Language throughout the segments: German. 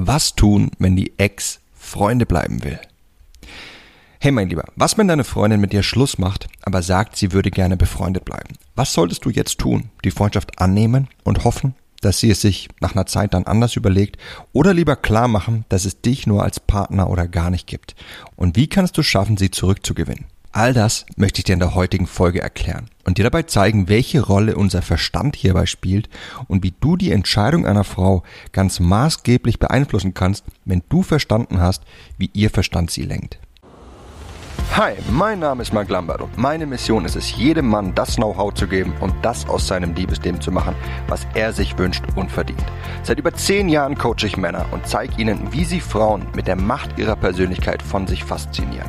Was tun, wenn die Ex Freunde bleiben will? Hey mein Lieber, was wenn deine Freundin mit dir Schluss macht, aber sagt, sie würde gerne befreundet bleiben? Was solltest du jetzt tun? Die Freundschaft annehmen und hoffen, dass sie es sich nach einer Zeit dann anders überlegt oder lieber klar machen, dass es dich nur als Partner oder gar nicht gibt? Und wie kannst du schaffen, sie zurückzugewinnen? All das möchte ich dir in der heutigen Folge erklären und dir dabei zeigen, welche Rolle unser Verstand hierbei spielt und wie du die Entscheidung einer Frau ganz maßgeblich beeinflussen kannst, wenn du verstanden hast, wie ihr Verstand sie lenkt. Hi, mein Name ist Mark Lambert und meine Mission ist es, jedem Mann das Know-how zu geben und das aus seinem Liebesleben zu machen, was er sich wünscht und verdient. Seit über zehn Jahren coache ich Männer und zeige ihnen, wie sie Frauen mit der Macht ihrer Persönlichkeit von sich faszinieren.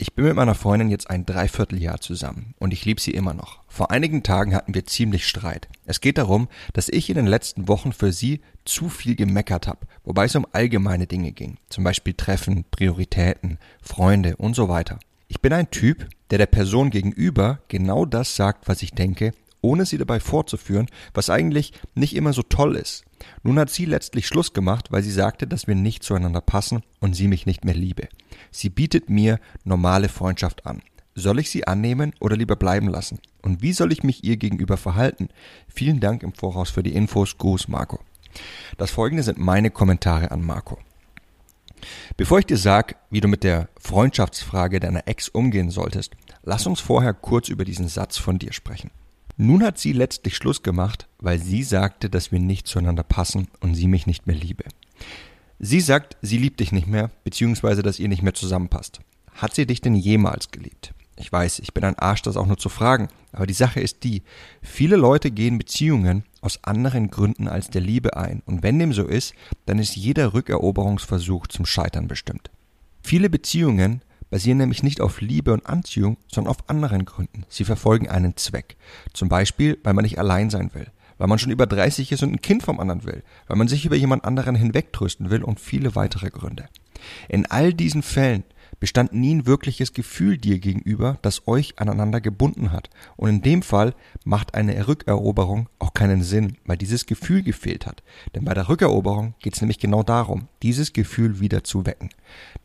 ich bin mit meiner Freundin jetzt ein Dreivierteljahr zusammen und ich liebe sie immer noch. Vor einigen Tagen hatten wir ziemlich Streit. Es geht darum, dass ich in den letzten Wochen für sie zu viel gemeckert habe, wobei es um allgemeine Dinge ging, zum Beispiel Treffen, Prioritäten, Freunde und so weiter. Ich bin ein Typ, der der Person gegenüber genau das sagt, was ich denke, ohne sie dabei vorzuführen, was eigentlich nicht immer so toll ist. Nun hat sie letztlich Schluss gemacht, weil sie sagte, dass wir nicht zueinander passen und sie mich nicht mehr liebe. Sie bietet mir normale Freundschaft an. Soll ich sie annehmen oder lieber bleiben lassen? Und wie soll ich mich ihr gegenüber verhalten? Vielen Dank im Voraus für die Infos. Gruß, Marco. Das folgende sind meine Kommentare an Marco. Bevor ich dir sag, wie du mit der Freundschaftsfrage deiner Ex umgehen solltest, lass uns vorher kurz über diesen Satz von dir sprechen. Nun hat sie letztlich Schluss gemacht, weil sie sagte, dass wir nicht zueinander passen und sie mich nicht mehr liebe. Sie sagt, sie liebt dich nicht mehr, beziehungsweise dass ihr nicht mehr zusammenpasst. Hat sie dich denn jemals geliebt? Ich weiß, ich bin ein Arsch, das auch nur zu fragen, aber die Sache ist die, viele Leute gehen Beziehungen aus anderen Gründen als der Liebe ein, und wenn dem so ist, dann ist jeder Rückeroberungsversuch zum Scheitern bestimmt. Viele Beziehungen basieren nämlich nicht auf Liebe und Anziehung, sondern auf anderen Gründen. Sie verfolgen einen Zweck. Zum Beispiel, weil man nicht allein sein will, weil man schon über 30 ist und ein Kind vom anderen will, weil man sich über jemand anderen hinwegtrösten will und viele weitere Gründe. In all diesen Fällen bestand nie ein wirkliches Gefühl dir gegenüber, das euch aneinander gebunden hat. Und in dem Fall macht eine Rückeroberung auch keinen Sinn, weil dieses Gefühl gefehlt hat. Denn bei der Rückeroberung geht es nämlich genau darum, dieses Gefühl wieder zu wecken.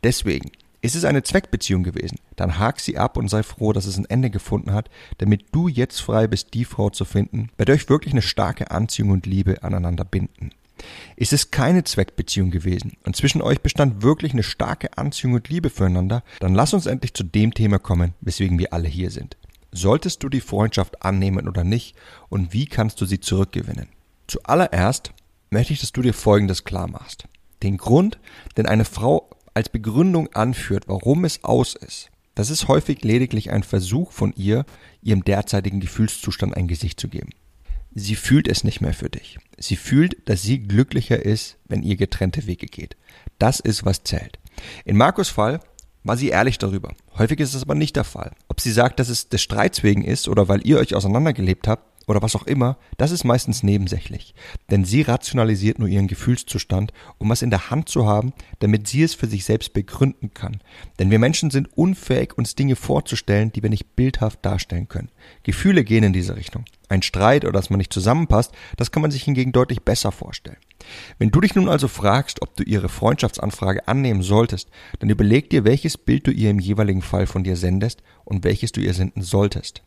Deswegen, ist es eine Zweckbeziehung gewesen, dann hak sie ab und sei froh, dass es ein Ende gefunden hat, damit du jetzt frei bist, die Frau zu finden, bei der euch wirklich eine starke Anziehung und Liebe aneinander binden. Ist es keine Zweckbeziehung gewesen und zwischen euch bestand wirklich eine starke Anziehung und Liebe füreinander, dann lass uns endlich zu dem Thema kommen, weswegen wir alle hier sind. Solltest du die Freundschaft annehmen oder nicht und wie kannst du sie zurückgewinnen? Zuallererst möchte ich, dass du dir Folgendes klar machst. Den Grund, den eine Frau als Begründung anführt, warum es aus ist, das ist häufig lediglich ein Versuch von ihr, ihrem derzeitigen Gefühlszustand ein Gesicht zu geben. Sie fühlt es nicht mehr für dich. Sie fühlt, dass sie glücklicher ist, wenn ihr getrennte Wege geht. Das ist, was zählt. In Markus Fall war sie ehrlich darüber. Häufig ist es aber nicht der Fall. Ob sie sagt, dass es des Streits wegen ist oder weil ihr euch auseinandergelebt habt, oder was auch immer, das ist meistens nebensächlich. Denn sie rationalisiert nur ihren Gefühlszustand, um was in der Hand zu haben, damit sie es für sich selbst begründen kann. Denn wir Menschen sind unfähig, uns Dinge vorzustellen, die wir nicht bildhaft darstellen können. Gefühle gehen in diese Richtung. Ein Streit oder dass man nicht zusammenpasst, das kann man sich hingegen deutlich besser vorstellen. Wenn du dich nun also fragst, ob du ihre Freundschaftsanfrage annehmen solltest, dann überleg dir, welches Bild du ihr im jeweiligen Fall von dir sendest und welches du ihr senden solltest.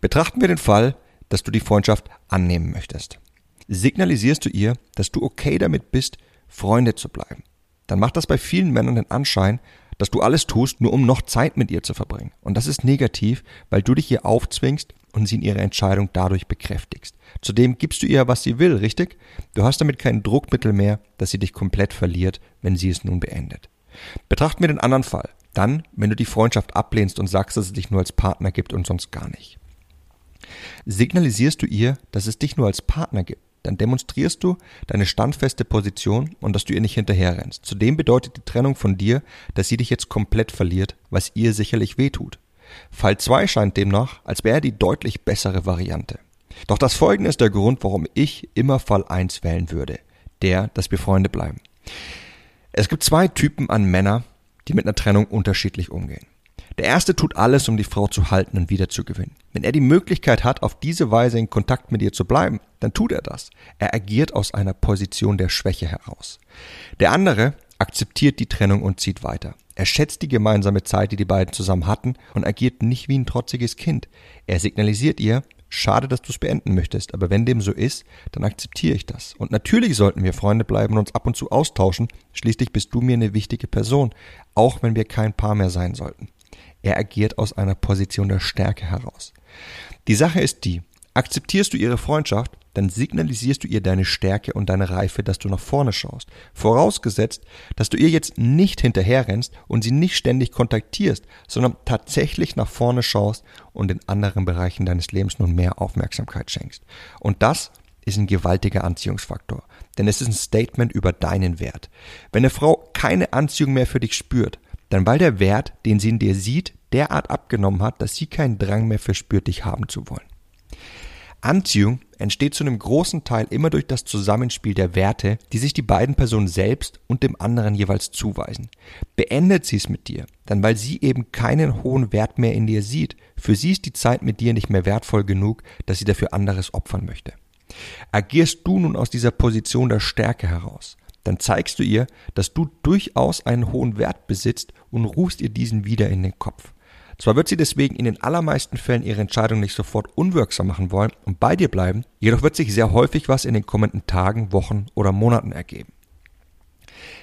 Betrachten wir den Fall, dass du die Freundschaft annehmen möchtest. Signalisierst du ihr, dass du okay damit bist, Freunde zu bleiben. Dann macht das bei vielen Männern den Anschein, dass du alles tust, nur um noch Zeit mit ihr zu verbringen. Und das ist negativ, weil du dich ihr aufzwingst und sie in ihrer Entscheidung dadurch bekräftigst. Zudem gibst du ihr, was sie will, richtig? Du hast damit kein Druckmittel mehr, dass sie dich komplett verliert, wenn sie es nun beendet. Betrachten wir den anderen Fall. Dann, wenn du die Freundschaft ablehnst und sagst, dass es dich nur als Partner gibt und sonst gar nicht signalisierst du ihr, dass es dich nur als Partner gibt. dann demonstrierst du deine standfeste Position und dass du ihr nicht hinterherrennst. Zudem bedeutet die Trennung von dir, dass sie dich jetzt komplett verliert, was ihr sicherlich wehtut. Fall 2 scheint demnach, als wäre die deutlich bessere Variante. Doch das folgende ist der Grund, warum ich immer Fall 1 wählen würde. Der, dass wir Freunde bleiben. Es gibt zwei Typen an Männer, die mit einer Trennung unterschiedlich umgehen. Der erste tut alles, um die Frau zu halten und wiederzugewinnen. Wenn er die Möglichkeit hat, auf diese Weise in Kontakt mit ihr zu bleiben, dann tut er das. Er agiert aus einer Position der Schwäche heraus. Der andere akzeptiert die Trennung und zieht weiter. Er schätzt die gemeinsame Zeit, die die beiden zusammen hatten und agiert nicht wie ein trotziges Kind. Er signalisiert ihr, schade, dass du es beenden möchtest, aber wenn dem so ist, dann akzeptiere ich das. Und natürlich sollten wir Freunde bleiben und uns ab und zu austauschen. Schließlich bist du mir eine wichtige Person, auch wenn wir kein Paar mehr sein sollten. Er agiert aus einer Position der Stärke heraus. Die Sache ist die, akzeptierst du ihre Freundschaft, dann signalisierst du ihr deine Stärke und deine Reife, dass du nach vorne schaust. Vorausgesetzt, dass du ihr jetzt nicht hinterherrennst und sie nicht ständig kontaktierst, sondern tatsächlich nach vorne schaust und in anderen Bereichen deines Lebens nun mehr Aufmerksamkeit schenkst. Und das ist ein gewaltiger Anziehungsfaktor, denn es ist ein Statement über deinen Wert. Wenn eine Frau keine Anziehung mehr für dich spürt, dann weil der Wert, den sie in dir sieht, derart abgenommen hat, dass sie keinen Drang mehr verspürt, dich haben zu wollen. Anziehung entsteht zu einem großen Teil immer durch das Zusammenspiel der Werte, die sich die beiden Personen selbst und dem anderen jeweils zuweisen. Beendet sie es mit dir, dann weil sie eben keinen hohen Wert mehr in dir sieht, für sie ist die Zeit mit dir nicht mehr wertvoll genug, dass sie dafür anderes opfern möchte. Agierst du nun aus dieser Position der Stärke heraus, dann zeigst du ihr, dass du durchaus einen hohen Wert besitzt und rufst ihr diesen wieder in den Kopf. Zwar wird sie deswegen in den allermeisten Fällen ihre Entscheidung nicht sofort unwirksam machen wollen und bei dir bleiben, jedoch wird sich sehr häufig was in den kommenden Tagen, Wochen oder Monaten ergeben.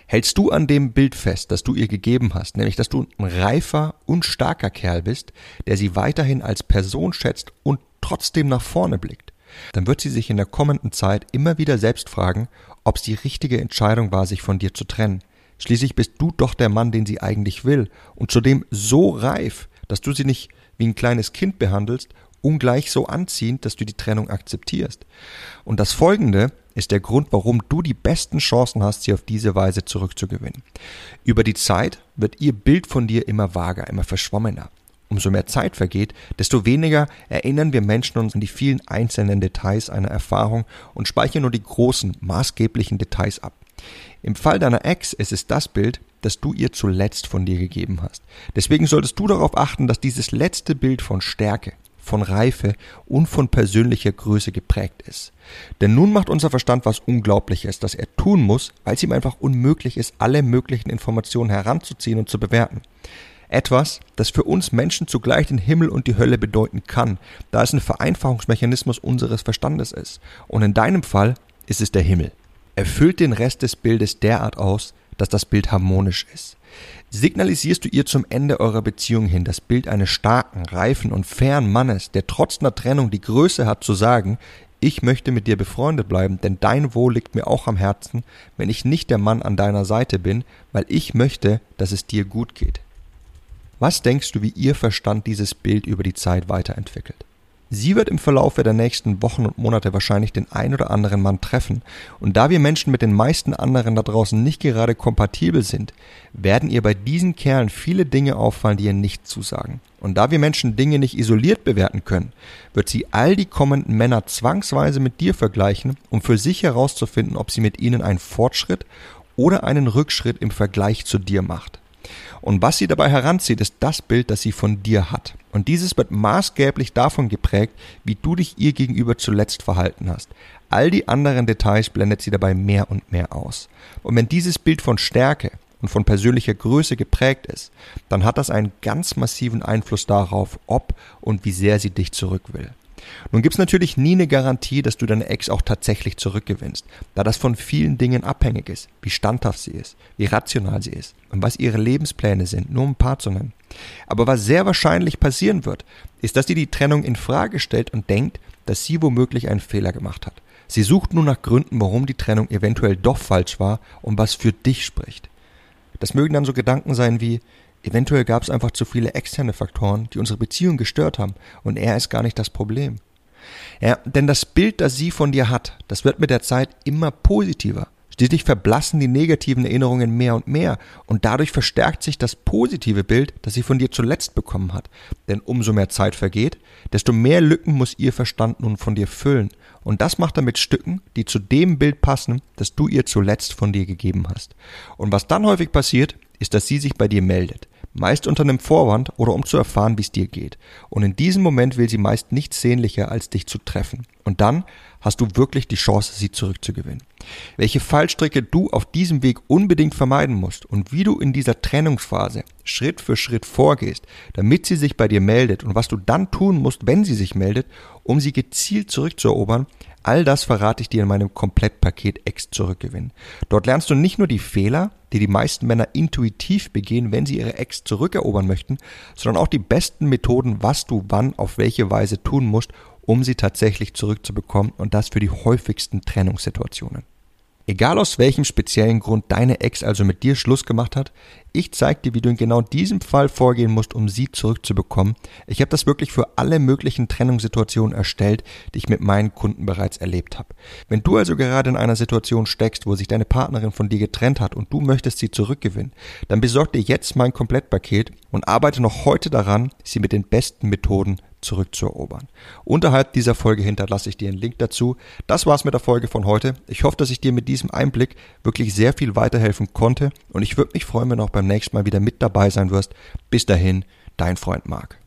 Hältst du an dem Bild fest, das du ihr gegeben hast, nämlich dass du ein reifer und starker Kerl bist, der sie weiterhin als Person schätzt und trotzdem nach vorne blickt, dann wird sie sich in der kommenden Zeit immer wieder selbst fragen, ob es die richtige Entscheidung war, sich von dir zu trennen. Schließlich bist du doch der Mann, den sie eigentlich will und zudem so reif, dass du sie nicht wie ein kleines Kind behandelst, ungleich so anziehend, dass du die Trennung akzeptierst. Und das Folgende ist der Grund, warum du die besten Chancen hast, sie auf diese Weise zurückzugewinnen. Über die Zeit wird ihr Bild von dir immer vager, immer verschwommener. Umso mehr Zeit vergeht, desto weniger erinnern wir Menschen uns an die vielen einzelnen Details einer Erfahrung und speichern nur die großen, maßgeblichen Details ab. Im Fall deiner Ex ist es das Bild, das du ihr zuletzt von dir gegeben hast. Deswegen solltest du darauf achten, dass dieses letzte Bild von Stärke, von Reife und von persönlicher Größe geprägt ist. Denn nun macht unser Verstand was Unglaubliches, das er tun muss, weil es ihm einfach unmöglich ist, alle möglichen Informationen heranzuziehen und zu bewerten. Etwas, das für uns Menschen zugleich den Himmel und die Hölle bedeuten kann, da es ein Vereinfachungsmechanismus unseres Verstandes ist. Und in deinem Fall ist es der Himmel. Erfüllt den Rest des Bildes derart aus, dass das Bild harmonisch ist. Signalisierst du ihr zum Ende eurer Beziehung hin das Bild eines starken, reifen und fairen Mannes, der trotz einer Trennung die Größe hat zu sagen, ich möchte mit dir befreundet bleiben, denn dein Wohl liegt mir auch am Herzen, wenn ich nicht der Mann an deiner Seite bin, weil ich möchte, dass es dir gut geht. Was denkst du, wie ihr Verstand dieses Bild über die Zeit weiterentwickelt? Sie wird im Verlaufe der nächsten Wochen und Monate wahrscheinlich den ein oder anderen Mann treffen, und da wir Menschen mit den meisten anderen da draußen nicht gerade kompatibel sind, werden ihr bei diesen Kerlen viele Dinge auffallen, die ihr nicht zusagen. Und da wir Menschen Dinge nicht isoliert bewerten können, wird sie all die kommenden Männer zwangsweise mit dir vergleichen, um für sich herauszufinden, ob sie mit ihnen einen Fortschritt oder einen Rückschritt im Vergleich zu dir macht. Und was sie dabei heranzieht, ist das Bild, das sie von dir hat. Und dieses wird maßgeblich davon geprägt, wie du dich ihr gegenüber zuletzt verhalten hast. All die anderen Details blendet sie dabei mehr und mehr aus. Und wenn dieses Bild von Stärke und von persönlicher Größe geprägt ist, dann hat das einen ganz massiven Einfluss darauf, ob und wie sehr sie dich zurück will. Nun gibt's natürlich nie eine Garantie, dass du deine Ex auch tatsächlich zurückgewinnst, da das von vielen Dingen abhängig ist, wie standhaft sie ist, wie rational sie ist und was ihre Lebenspläne sind, nur um ein paar zu nennen. Aber was sehr wahrscheinlich passieren wird, ist, dass sie die Trennung in Frage stellt und denkt, dass sie womöglich einen Fehler gemacht hat. Sie sucht nun nach Gründen, warum die Trennung eventuell doch falsch war und was für dich spricht. Das mögen dann so Gedanken sein wie, Eventuell gab es einfach zu viele externe Faktoren, die unsere Beziehung gestört haben, und er ist gar nicht das Problem. Ja, denn das Bild, das sie von dir hat, das wird mit der Zeit immer positiver. Schließlich verblassen die negativen Erinnerungen mehr und mehr und dadurch verstärkt sich das positive Bild, das sie von dir zuletzt bekommen hat. Denn umso mehr Zeit vergeht, desto mehr Lücken muss ihr Verstand nun von dir füllen. Und das macht er mit Stücken, die zu dem Bild passen, das du ihr zuletzt von dir gegeben hast. Und was dann häufig passiert, ist, dass sie sich bei dir meldet meist unter einem Vorwand oder um zu erfahren, wie es dir geht. Und in diesem Moment will sie meist nichts sehnlicher, als dich zu treffen. Und dann hast du wirklich die Chance, sie zurückzugewinnen. Welche Fallstricke du auf diesem Weg unbedingt vermeiden musst und wie du in dieser Trennungsphase Schritt für Schritt vorgehst, damit sie sich bei dir meldet und was du dann tun musst, wenn sie sich meldet, um sie gezielt zurückzuerobern, all das verrate ich dir in meinem Komplettpaket Ex zurückgewinnen. Dort lernst du nicht nur die Fehler, die die meisten Männer intuitiv begehen, wenn sie ihre Ex zurückerobern möchten, sondern auch die besten Methoden, was du wann auf welche Weise tun musst, um sie tatsächlich zurückzubekommen und das für die häufigsten Trennungssituationen. Egal aus welchem speziellen Grund deine Ex also mit dir Schluss gemacht hat, ich zeige dir, wie du in genau diesem Fall vorgehen musst, um sie zurückzubekommen. Ich habe das wirklich für alle möglichen Trennungssituationen erstellt, die ich mit meinen Kunden bereits erlebt habe. Wenn du also gerade in einer Situation steckst, wo sich deine Partnerin von dir getrennt hat und du möchtest sie zurückgewinnen, dann besorg dir jetzt mein Komplettpaket und arbeite noch heute daran, sie mit den besten Methoden zurückzuerobern. Unterhalb dieser Folge hinterlasse ich dir einen Link dazu. Das war's mit der Folge von heute. Ich hoffe, dass ich dir mit diesem Einblick wirklich sehr viel weiterhelfen konnte und ich würde mich freuen, wenn auch beim nächsten Mal wieder mit dabei sein wirst. Bis dahin, dein Freund Marc.